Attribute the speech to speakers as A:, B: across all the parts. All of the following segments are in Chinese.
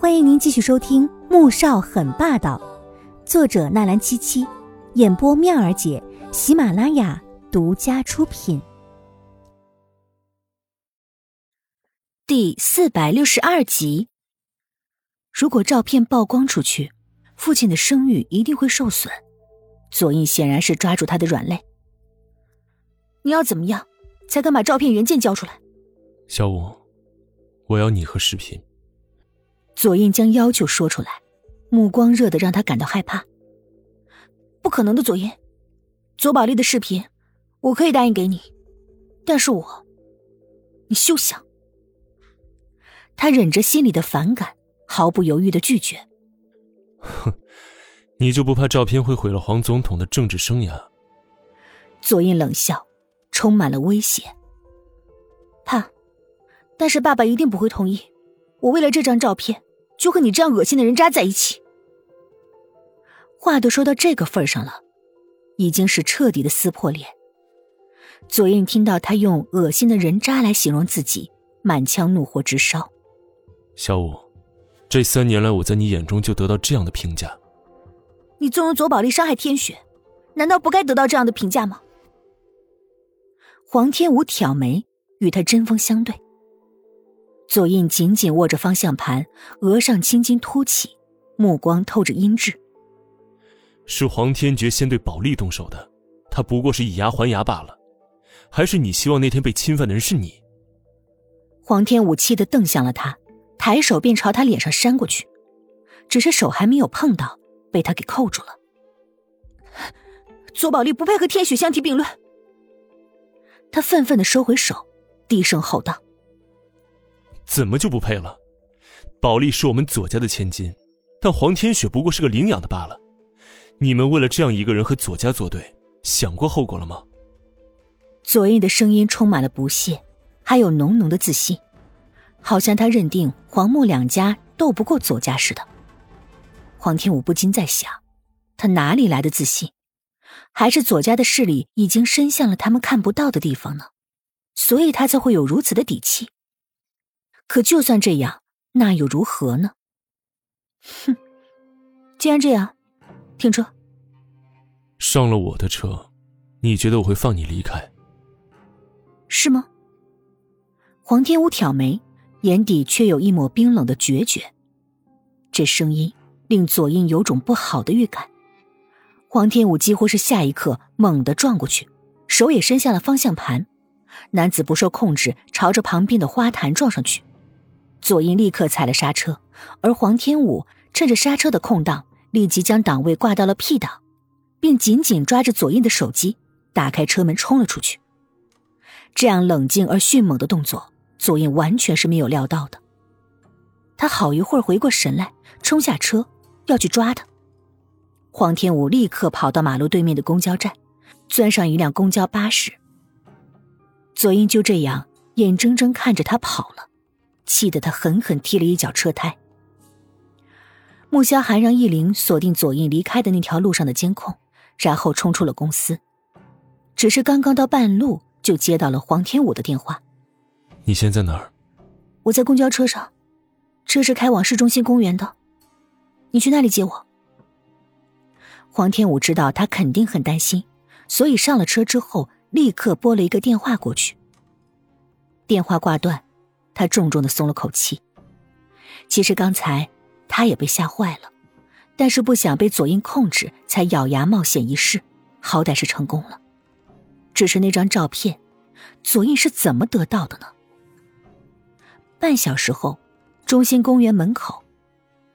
A: 欢迎您继续收听《穆少很霸道》，作者纳兰七七，演播妙儿姐，喜马拉雅独家出品。第四百六十二集。如果照片曝光出去，父亲的声誉一定会受损。左印显然是抓住他的软肋。你要怎么样，才敢把照片原件交出来？
B: 小五，我要你和视频。
A: 左印将要求说出来，目光热得让他感到害怕。不可能的，左印，左宝丽的视频，我可以答应给你，但是我，你休想。他忍着心里的反感，毫不犹豫的拒绝。
B: 哼，你就不怕照片会毁了黄总统的政治生涯？
A: 左印冷笑，充满了威胁。怕。但是爸爸一定不会同意，我为了这张照片就和你这样恶心的人渣在一起。话都说到这个份上了，已经是彻底的撕破脸。左印听到他用“恶心的人渣”来形容自己，满腔怒火直烧。
B: 小五，这三年来我在你眼中就得到这样的评价。
A: 你纵容左宝莉伤害天雪，难道不该得到这样的评价吗？黄天武挑眉，与他针锋相对。左印紧紧握着方向盘，额上青筋凸起，目光透着阴鸷。
B: 是黄天觉先对宝莉动手的，他不过是以牙还牙罢了。还是你希望那天被侵犯的人是你？
A: 黄天武气得瞪向了他，抬手便朝他脸上扇过去，只是手还没有碰到，被他给扣住了。左宝莉不配和天雪相提并论。他愤愤的收回手，低声吼道。
B: 怎么就不配了？宝莉是我们左家的千金，但黄天雪不过是个领养的罢了。你们为了这样一个人和左家作对，想过后果了吗？
A: 左印的声音充满了不屑，还有浓浓的自信，好像他认定黄木两家斗不过左家似的。黄天武不禁在想，他哪里来的自信？还是左家的势力已经伸向了他们看不到的地方呢？所以他才会有如此的底气。可就算这样，那又如何呢？哼，既然这样，停车。
B: 上了我的车，你觉得我会放你离开？
A: 是吗？黄天武挑眉，眼底却有一抹冰冷的决绝。这声音令左印有种不好的预感。黄天武几乎是下一刻猛地撞过去，手也伸向了方向盘，男子不受控制朝着旁边的花坛撞上去。左印立刻踩了刹车，而黄天武趁着刹车的空档，立即将档位挂到了 P 档，并紧紧抓着左印的手机，打开车门冲了出去。这样冷静而迅猛的动作，左印完全是没有料到的。他好一会儿回过神来，冲下车要去抓他。黄天武立刻跑到马路对面的公交站，钻上一辆公交巴士。左英就这样眼睁睁看着他跑了。气得他狠狠踢了一脚车胎。穆萧寒让易林锁定左印离开的那条路上的监控，然后冲出了公司。只是刚刚到半路，就接到了黄天武的电话：“
B: 你现在哪儿？”“
A: 我在公交车上，车是开往市中心公园的。你去那里接我。”黄天武知道他肯定很担心，所以上了车之后，立刻拨了一个电话过去。电话挂断。他重重的松了口气。其实刚才他也被吓坏了，但是不想被左印控制，才咬牙冒险一试，好歹是成功了。只是那张照片，左印是怎么得到的呢？半小时后，中心公园门口，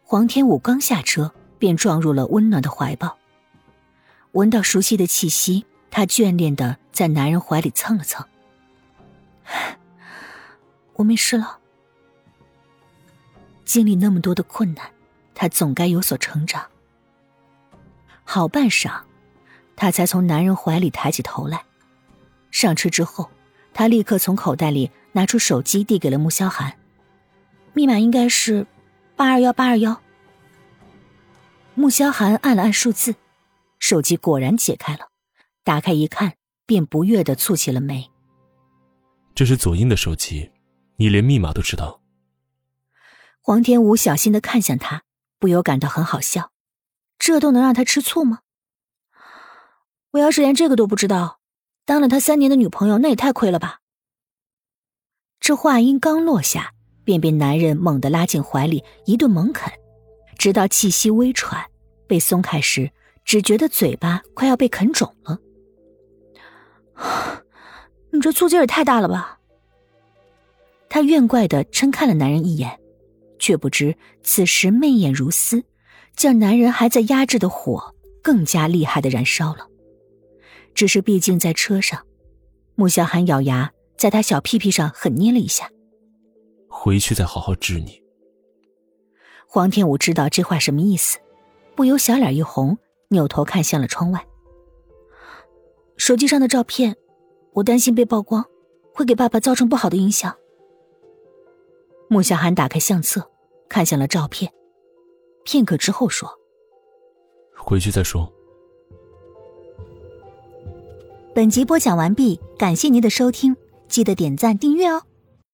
A: 黄天武刚下车便撞入了温暖的怀抱。闻到熟悉的气息，他眷恋的在男人怀里蹭了蹭。我没事了。经历那么多的困难，他总该有所成长。好半晌，他才从男人怀里抬起头来。上车之后，他立刻从口袋里拿出手机，递给了穆萧寒。密码应该是八二幺八二幺。穆萧寒按了按数字，手机果然解开了。打开一看，便不悦的蹙起了眉。
B: 这是左英的手机。你连密码都知道？
A: 黄天武小心的看向他，不由感到很好笑。这都能让他吃醋吗？我要是连这个都不知道，当了他三年的女朋友，那也太亏了吧！这话音刚落下，便被男人猛地拉进怀里，一顿猛啃，直到气息微喘，被松开时，只觉得嘴巴快要被啃肿了。你这醋劲也太大了吧！他怨怪的嗔看了男人一眼，却不知此时媚眼如丝。将男人还在压制的火更加厉害的燃烧了。只是毕竟在车上，穆小寒咬牙在他小屁屁上狠捏了一下。
B: 回去再好好治你。
A: 黄天武知道这话什么意思，不由小脸一红，扭头看向了窗外。手机上的照片，我担心被曝光，会给爸爸造成不好的影响。穆小寒打开相册，看向了照片。片刻之后说：“
B: 回去再说。”
A: 本集播讲完毕，感谢您的收听，记得点赞订阅哦。